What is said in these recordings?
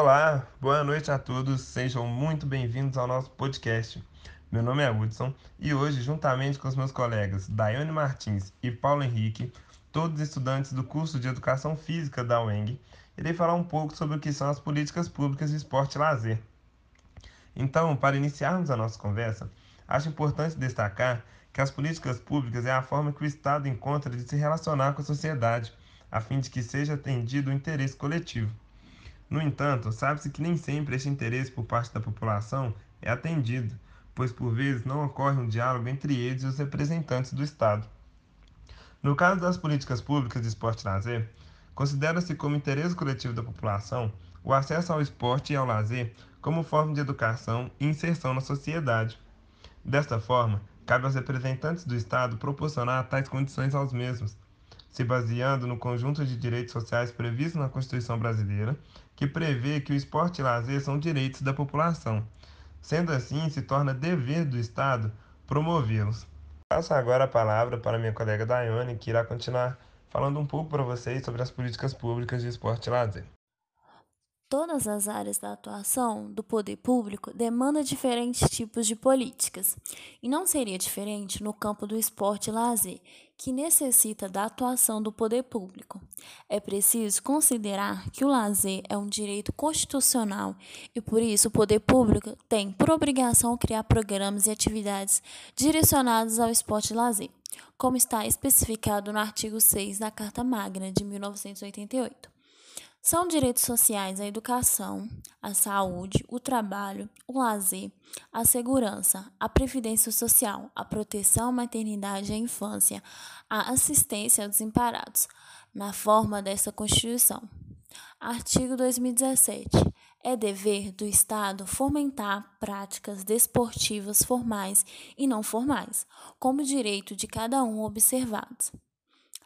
Olá, boa noite a todos, sejam muito bem-vindos ao nosso podcast. Meu nome é Hudson e hoje, juntamente com os meus colegas Daiane Martins e Paulo Henrique, todos estudantes do curso de Educação Física da UENG, irei falar um pouco sobre o que são as políticas públicas de esporte e lazer. Então, para iniciarmos a nossa conversa, acho importante destacar que as políticas públicas é a forma que o Estado encontra de se relacionar com a sociedade, a fim de que seja atendido o interesse coletivo. No entanto, sabe-se que nem sempre esse interesse por parte da população é atendido, pois por vezes não ocorre um diálogo entre eles e os representantes do Estado. No caso das políticas públicas de esporte e lazer, considera-se como interesse coletivo da população o acesso ao esporte e ao lazer como forma de educação e inserção na sociedade. Desta forma, cabe aos representantes do Estado proporcionar tais condições aos mesmos, se baseando no conjunto de direitos sociais previstos na Constituição brasileira, que prevê que o esporte e lazer são direitos da população. Sendo assim, se torna dever do Estado promovê-los. Passo agora a palavra para minha colega Daiane, que irá continuar falando um pouco para vocês sobre as políticas públicas de esporte e lazer. Todas as áreas da atuação do poder público demandam diferentes tipos de políticas, e não seria diferente no campo do esporte e lazer, que necessita da atuação do poder público. É preciso considerar que o lazer é um direito constitucional e, por isso, o poder público tem por obrigação criar programas e atividades direcionados ao esporte e lazer, como está especificado no artigo 6 da Carta Magna de 1988. São direitos sociais a educação, a saúde, o trabalho, o lazer, a segurança, a previdência social, a proteção à maternidade e à infância, a assistência aos desamparados, na forma desta Constituição. Artigo 2017. É dever do Estado fomentar práticas desportivas formais e não formais, como direito de cada um observados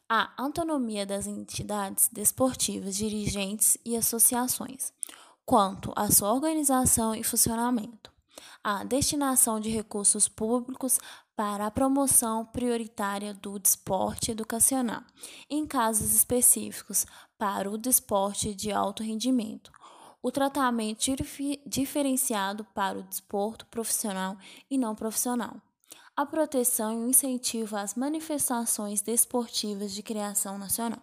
a autonomia das entidades desportivas, dirigentes e associações, quanto à sua organização e funcionamento, a destinação de recursos públicos para a promoção prioritária do desporte educacional, em casos específicos para o desporte de alto rendimento, o tratamento diferenciado para o desporto profissional e não profissional a proteção e o incentivo às manifestações desportivas de criação nacional.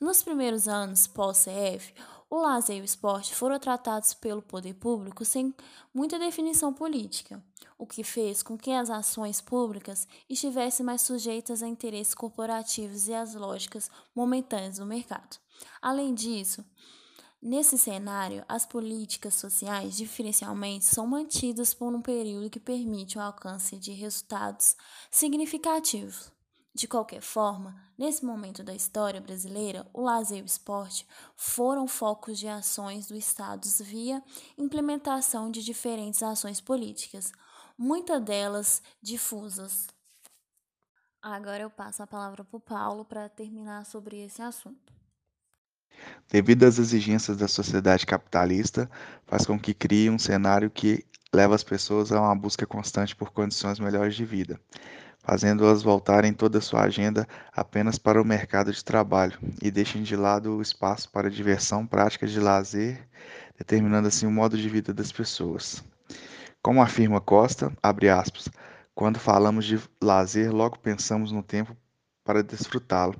Nos primeiros anos pós-CF, o lazer e o esporte foram tratados pelo poder público sem muita definição política, o que fez com que as ações públicas estivessem mais sujeitas a interesses corporativos e às lógicas momentâneas do mercado. Além disso, Nesse cenário, as políticas sociais, diferencialmente, são mantidas por um período que permite o alcance de resultados significativos. De qualquer forma, nesse momento da história brasileira, o lazer e o esporte foram focos de ações do Estado via implementação de diferentes ações políticas, muitas delas difusas. Agora eu passo a palavra para o Paulo para terminar sobre esse assunto devido às exigências da sociedade capitalista, faz com que crie um cenário que leva as pessoas a uma busca constante por condições melhores de vida, fazendo-as voltarem toda a sua agenda apenas para o mercado de trabalho e deixem de lado o espaço para diversão, práticas de lazer, determinando assim o modo de vida das pessoas. Como afirma Costa, aspas, quando falamos de lazer, logo pensamos no tempo para desfrutá-lo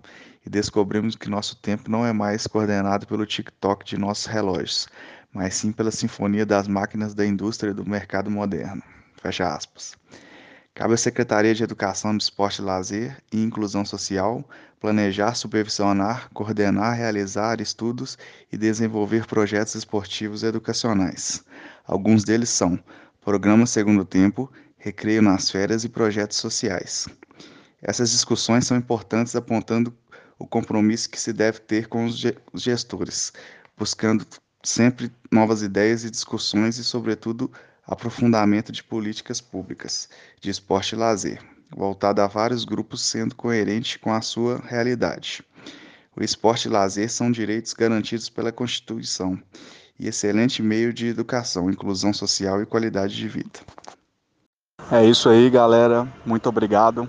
e descobrimos que nosso tempo não é mais coordenado pelo tic-toc de nossos relógios, mas sim pela sinfonia das máquinas da indústria e do mercado moderno. Fecha aspas. Cabe à Secretaria de Educação, Esporte e Lazer e Inclusão Social planejar, supervisionar, coordenar, realizar estudos e desenvolver projetos esportivos e educacionais. Alguns deles são Programa Segundo Tempo, Recreio nas Férias e Projetos Sociais. Essas discussões são importantes apontando o compromisso que se deve ter com os gestores, buscando sempre novas ideias e discussões e, sobretudo, aprofundamento de políticas públicas de esporte e lazer, voltado a vários grupos, sendo coerente com a sua realidade. O esporte e lazer são direitos garantidos pela Constituição e excelente meio de educação, inclusão social e qualidade de vida. É isso aí, galera. Muito obrigado.